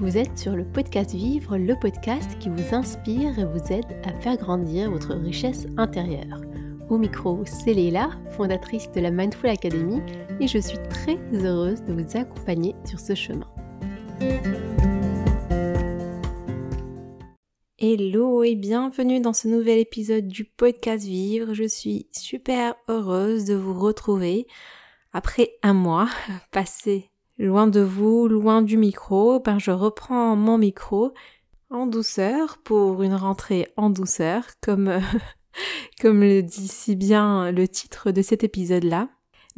Vous êtes sur le podcast Vivre, le podcast qui vous inspire et vous aide à faire grandir votre richesse intérieure. Au micro, c'est Léla, fondatrice de la Mindful Academy, et je suis très heureuse de vous accompagner sur ce chemin. Hello et bienvenue dans ce nouvel épisode du podcast Vivre. Je suis super heureuse de vous retrouver après un mois passé loin de vous, loin du micro, ben je reprends mon micro en douceur pour une rentrée en douceur, comme, euh, comme le dit si bien le titre de cet épisode-là.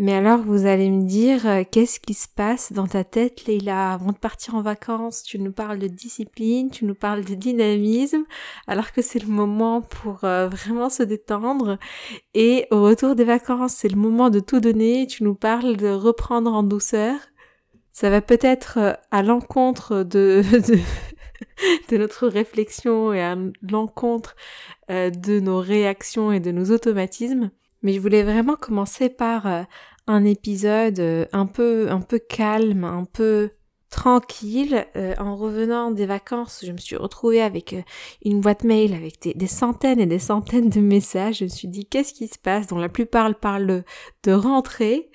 Mais alors vous allez me dire euh, qu'est-ce qui se passe dans ta tête Leila avant de partir en vacances tu nous parles de discipline, tu nous parles de dynamisme alors que c'est le moment pour euh, vraiment se détendre. Et au retour des vacances c'est le moment de tout donner, tu nous parles de reprendre en douceur ça va peut-être euh, à l'encontre de, notre réflexion et à l'encontre euh, de nos réactions et de nos automatismes. Mais je voulais vraiment commencer par euh, un épisode un peu, un peu calme, un peu tranquille. en revenant des vacances, je me suis retrouvée avec une boîte mail avec des, des, centaines et des centaines de messages. Je me suis dit qu'est-ce qui se passe? Dont la plupart parlent de rentrée.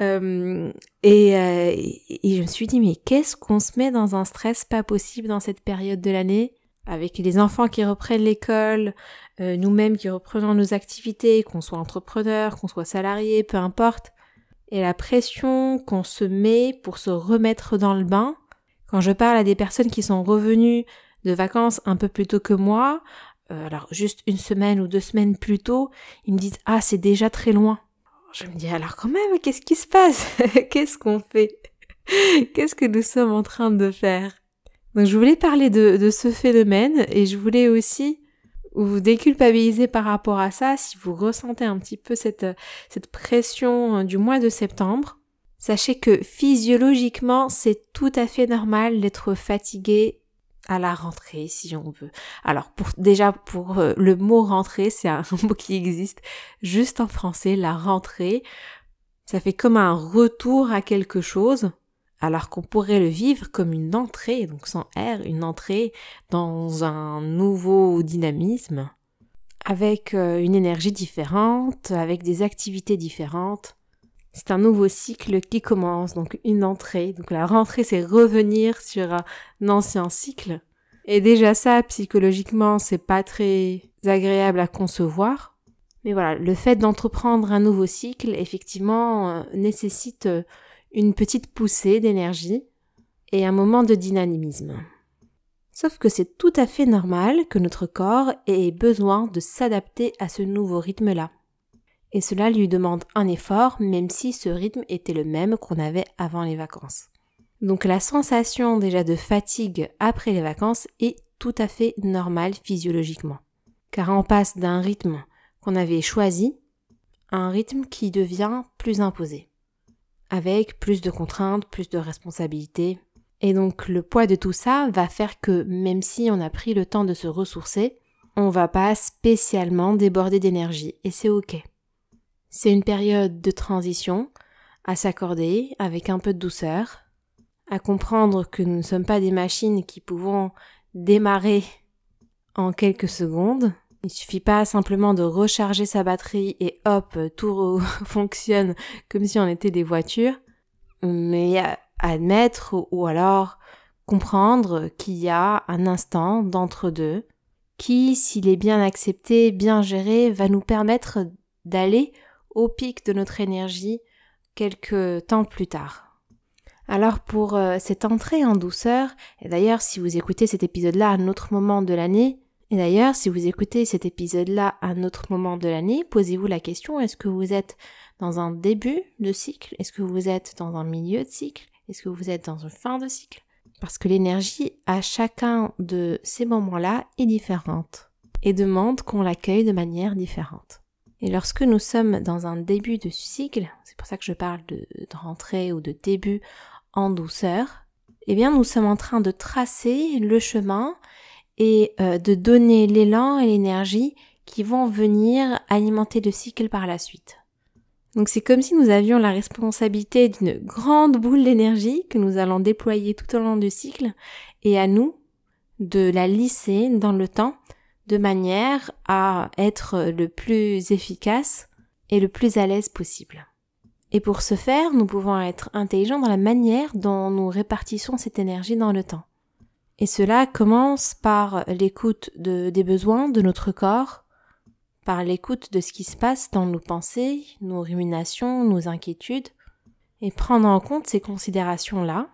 Euh, et, euh, et, je me suis dit, mais qu'est-ce qu'on se met dans un stress pas possible dans cette période de l'année? Avec les enfants qui reprennent l'école, euh, nous-mêmes qui reprenons nos activités, qu'on soit entrepreneur, qu'on soit salarié, peu importe, et la pression qu'on se met pour se remettre dans le bain. Quand je parle à des personnes qui sont revenues de vacances un peu plus tôt que moi, alors juste une semaine ou deux semaines plus tôt, ils me disent ah c'est déjà très loin je me dis alors quand même, qu'est-ce qui se passe? Qu'est-ce qu'on fait? Qu'est-ce que nous sommes en train de faire? Donc je voulais parler de, ce phénomène et je voulais aussi vous déculpabiliser par rapport à ça si vous ressentez un petit peu cette, cette pression du mois de septembre. Sachez que physiologiquement, c'est tout à fait normal d'être fatigué à la rentrée si on veut. Alors pour déjà pour euh, le mot rentrée, c'est un mot qui existe juste en français, la rentrée. Ça fait comme un retour à quelque chose, alors qu'on pourrait le vivre comme une entrée, donc sans R, une entrée dans un nouveau dynamisme, avec euh, une énergie différente, avec des activités différentes. C'est un nouveau cycle qui commence, donc une entrée. Donc la rentrée, c'est revenir sur un ancien cycle. Et déjà ça, psychologiquement, c'est pas très agréable à concevoir. Mais voilà, le fait d'entreprendre un nouveau cycle, effectivement, euh, nécessite euh, une petite poussée d'énergie et un moment de dynamisme. Sauf que c'est tout à fait normal que notre corps ait besoin de s'adapter à ce nouveau rythme-là et cela lui demande un effort même si ce rythme était le même qu'on avait avant les vacances. Donc la sensation déjà de fatigue après les vacances est tout à fait normale physiologiquement. Car on passe d'un rythme qu'on avait choisi à un rythme qui devient plus imposé. Avec plus de contraintes, plus de responsabilités. Et donc le poids de tout ça va faire que même si on a pris le temps de se ressourcer, on va pas spécialement déborder d'énergie. Et c'est ok. C'est une période de transition à s'accorder avec un peu de douceur, à comprendre que nous ne sommes pas des machines qui pouvons démarrer en quelques secondes. Il suffit pas simplement de recharger sa batterie et hop, tout fonctionne comme si on était des voitures, mais admettre ou alors comprendre qu'il y a un instant d'entre-deux qui, s'il est bien accepté, bien géré, va nous permettre d'aller au pic de notre énergie quelques temps plus tard. Alors pour euh, cette entrée en douceur, et d'ailleurs si vous écoutez cet épisode-là à un autre moment de l'année, et d'ailleurs si vous écoutez cet épisode-là à un autre moment de l'année, posez-vous la question, est-ce que vous êtes dans un début de cycle? Est-ce que vous êtes dans un milieu de cycle? Est-ce que vous êtes dans une fin de cycle? Parce que l'énergie à chacun de ces moments-là est différente et demande qu'on l'accueille de manière différente. Et lorsque nous sommes dans un début de cycle, c'est pour ça que je parle de, rentrée ou de début en douceur, eh bien nous sommes en train de tracer le chemin et euh, de donner l'élan et l'énergie qui vont venir alimenter le cycle par la suite. Donc c'est comme si nous avions la responsabilité d'une grande boule d'énergie que nous allons déployer tout au long du cycle et à nous de la lisser dans le temps de manière à être le plus efficace et le plus à l'aise possible. Et pour ce faire, nous pouvons être intelligents dans la manière dont nous répartissons cette énergie dans le temps. Et cela commence par l'écoute des besoins de notre corps, par l'écoute de ce qui se passe dans nos pensées, nos ruminations, nos inquiétudes, et prendre en compte ces considérations-là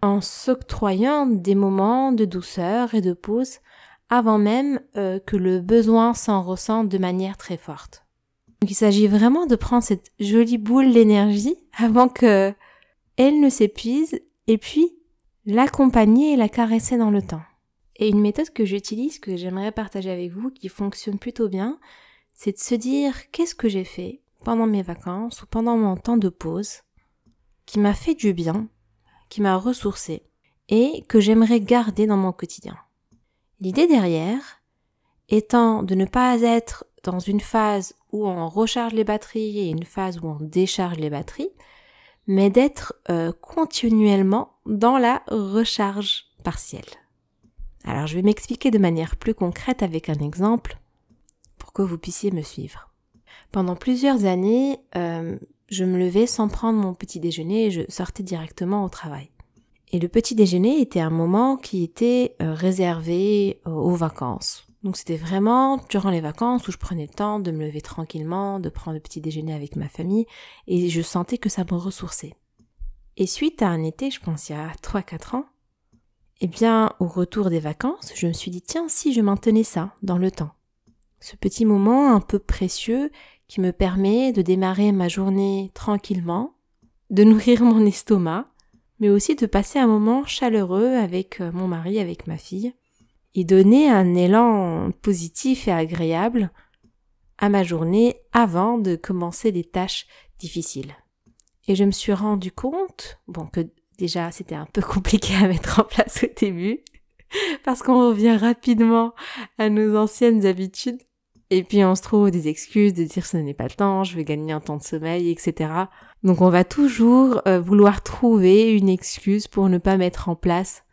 en s'octroyant des moments de douceur et de pause avant même euh, que le besoin s'en ressente de manière très forte. Donc il s'agit vraiment de prendre cette jolie boule d'énergie avant que elle ne s'épuise et puis l'accompagner et la caresser dans le temps. Et une méthode que j'utilise, que j'aimerais partager avec vous, qui fonctionne plutôt bien, c'est de se dire qu'est-ce que j'ai fait pendant mes vacances ou pendant mon temps de pause qui m'a fait du bien, qui m'a ressourcé et que j'aimerais garder dans mon quotidien? L'idée derrière étant de ne pas être dans une phase où on recharge les batteries et une phase où on décharge les batteries, mais d'être euh, continuellement dans la recharge partielle. Alors je vais m'expliquer de manière plus concrète avec un exemple que vous puissiez me suivre. Pendant plusieurs années, euh, je me levais sans prendre mon petit déjeuner et je sortais directement au travail. Et le petit déjeuner était un moment qui était euh, réservé euh, aux vacances. Donc c'était vraiment durant les vacances où je prenais le temps de me lever tranquillement, de prendre le petit déjeuner avec ma famille et je sentais que ça me ressourçait. Et suite à un été, je pense il y a 3-4 ans, eh bien au retour des vacances, je me suis dit tiens si je maintenais ça dans le temps ce petit moment un peu précieux qui me permet de démarrer ma journée tranquillement, de nourrir mon estomac, mais aussi de passer un moment chaleureux avec euh, mon mari, avec ma fille, et donner un élan positif et agréable à ma journée avant de commencer les tâches difficiles. Et je me suis rendu compte, bon, que déjà c'était un peu compliqué à mettre en place au début, parce qu'on revient rapidement à nos anciennes habitudes, et puis on se trouve des excuses de dire ce n'est pas le temps, je vais gagner un temps de sommeil, etc. Donc on va toujours euh, vouloir trouver une excuse pour ne pas mettre en place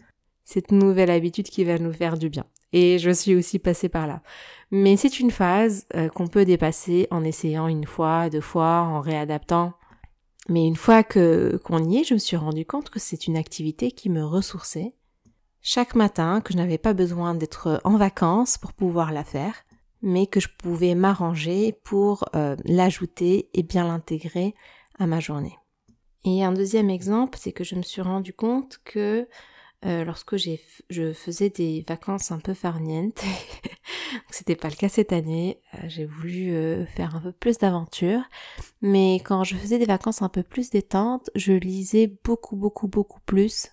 cette nouvelle habitude qui va nous faire du bien. Et je suis aussi passée par là. Mais c'est une phase euh, qu'on peut dépasser en essayant une fois, deux fois, en réadaptant. Mais une fois que qu'on y est, je me suis rendu compte que c'est une activité qui me ressourçait chaque matin, que je n'avais pas besoin d'être en vacances pour pouvoir la faire mais que je pouvais m'arranger pour euh, l'ajouter et bien l'intégrer à ma journée. Et un deuxième exemple, c'est que je me suis rendu compte que euh, lorsque je faisais des vacances un peu farnientes, c'était pas le cas cette année, euh, j'ai voulu faire un peu plus d'aventure, mais quand je faisais des vacances un peu plus détentes, je lisais beaucoup beaucoup beaucoup plus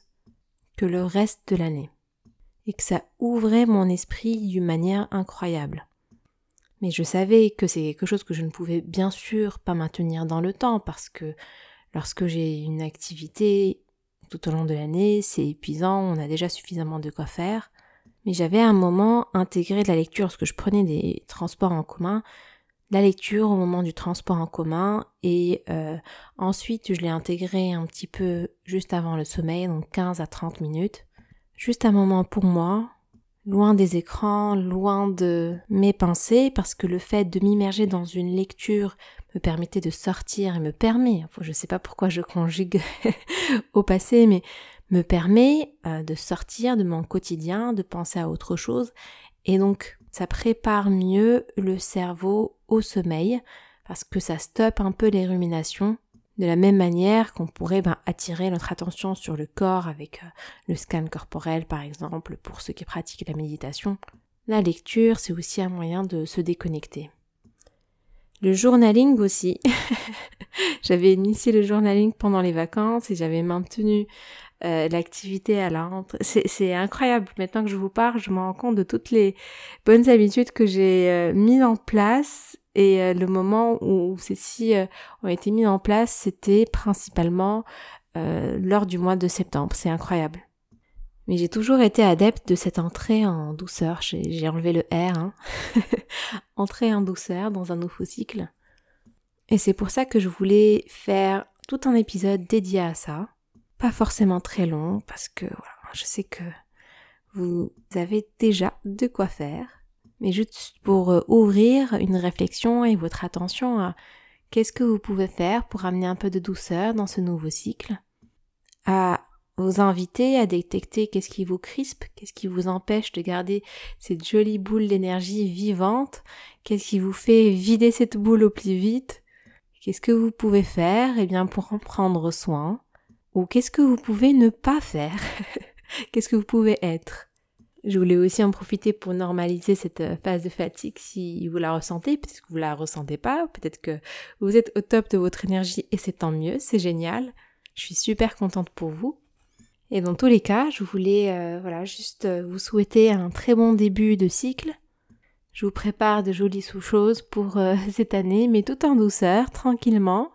que le reste de l'année. Et que ça ouvrait mon esprit d'une manière incroyable. Mais je savais que c'est quelque chose que je ne pouvais bien sûr pas maintenir dans le temps parce que lorsque j'ai une activité tout au long de l'année, c'est épuisant, on a déjà suffisamment de quoi faire. Mais j'avais un moment intégré de la lecture lorsque je prenais des transports en commun, la lecture au moment du transport en commun et euh, ensuite je l'ai intégré un petit peu juste avant le sommeil, donc 15 à 30 minutes. Juste un moment pour moi, loin des écrans, loin de mes pensées, parce que le fait de m'immerger dans une lecture me permettait de sortir et me permet, je ne sais pas pourquoi je conjugue au passé, mais me permet euh, de sortir de mon quotidien, de penser à autre chose, et donc ça prépare mieux le cerveau au sommeil, parce que ça stoppe un peu les ruminations de la même manière qu'on pourrait ben, attirer notre attention sur le corps avec euh, le scan corporel par exemple pour ceux qui pratiquent la méditation, la lecture c'est aussi un moyen de se déconnecter. Le journaling aussi. j'avais initié le journaling pendant les vacances et j'avais maintenu euh, l'activité à la. C'est incroyable. Maintenant que je vous parle, je me rends compte de toutes les bonnes habitudes que j'ai euh, mises en place et euh, le moment où celles-ci euh, ont été mises en place, c'était principalement euh, lors du mois de septembre. C'est incroyable. Mais j'ai toujours été adepte de cette entrée en douceur. J'ai enlevé le R. Hein. entrée en douceur dans un nouveau cycle. Et c'est pour ça que je voulais faire tout un épisode dédié à ça. Pas forcément très long, parce que je sais que vous avez déjà de quoi faire. Mais juste pour euh, ouvrir une réflexion et votre attention à qu'est-ce que vous pouvez faire pour amener un peu de douceur dans ce nouveau cycle. À vous inviter à détecter qu'est-ce qui vous crispe, qu'est-ce qui vous empêche de garder cette jolie boule d'énergie vivante, qu'est-ce qui vous fait vider cette boule au plus vite, qu'est-ce que vous pouvez faire eh bien pour en prendre soin, ou qu'est-ce que vous pouvez ne pas faire, qu'est-ce que vous pouvez être. Je voulais aussi en profiter pour normaliser cette euh, phase de fatigue si vous la ressentez, peut-être que vous la ressentez pas, peut-être que vous êtes au top de votre énergie et c'est tant mieux, c'est génial. Je suis super contente pour vous. Et dans tous les cas, je voulais euh, voilà juste euh, vous souhaiter un très bon début de cycle. Je vous prépare de jolies sous-choses pour cette année, mais tout en douceur, tranquillement.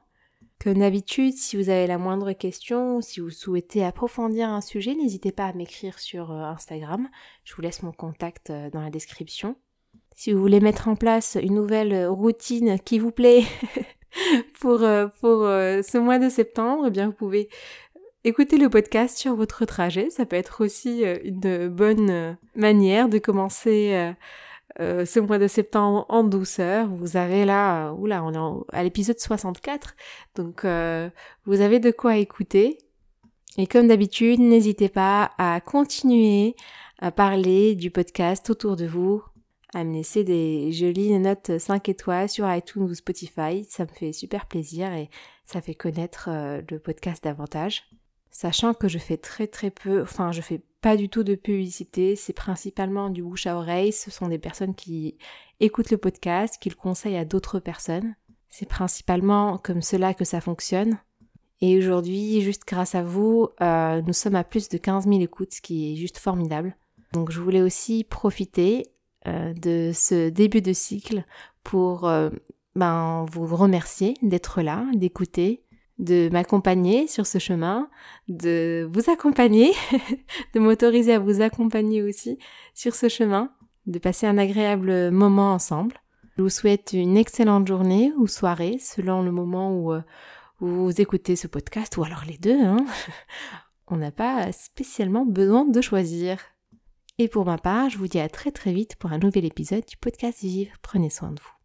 Comme d'habitude, si vous avez la moindre question ou si vous souhaitez approfondir un sujet, n'hésitez pas à m'écrire sur Instagram. Je vous laisse mon contact dans la description. Si vous voulez mettre en place une nouvelle routine qui vous plaît pour, pour ce mois de septembre, eh bien vous pouvez Écoutez le podcast sur votre trajet, ça peut être aussi euh, une bonne euh, manière de commencer euh, ce mois de septembre en douceur. Vous avez là, oula, on est à l'épisode 64, donc vous avez de quoi écouter. Et comme d'habitude, n'hésitez pas à continuer à parler du podcast autour de vous, à me laisser des jolies notes 5 étoiles sur iTunes ou Spotify. Ça me fait super plaisir et ça fait connaître le podcast davantage sachant que je fais très très peu, enfin je fais pas du tout de publicité, c'est principalement du bouche à oreille, ce sont des personnes qui écoutent le podcast, qui le conseillent à d'autres personnes. C'est principalement comme cela que ça fonctionne. Et aujourd'hui, juste grâce à vous, euh, nous sommes à plus de 15 000 écoutes, ce qui est juste formidable. Donc je voulais aussi profiter euh, de ce début de cycle pour euh, ben, vous remercier d'être là, d'écouter, de m'accompagner sur ce chemin, de vous accompagner, de m'autoriser à vous accompagner aussi sur ce chemin, de passer un agréable moment ensemble. Je vous souhaite une excellente journée ou soirée selon le moment où, euh, vous écoutez ce podcast ou alors les deux. Hein. On n'a pas spécialement besoin de choisir. Et pour ma part, je vous dis à très très vite pour un nouvel épisode du podcast Vive. Prenez soin de vous.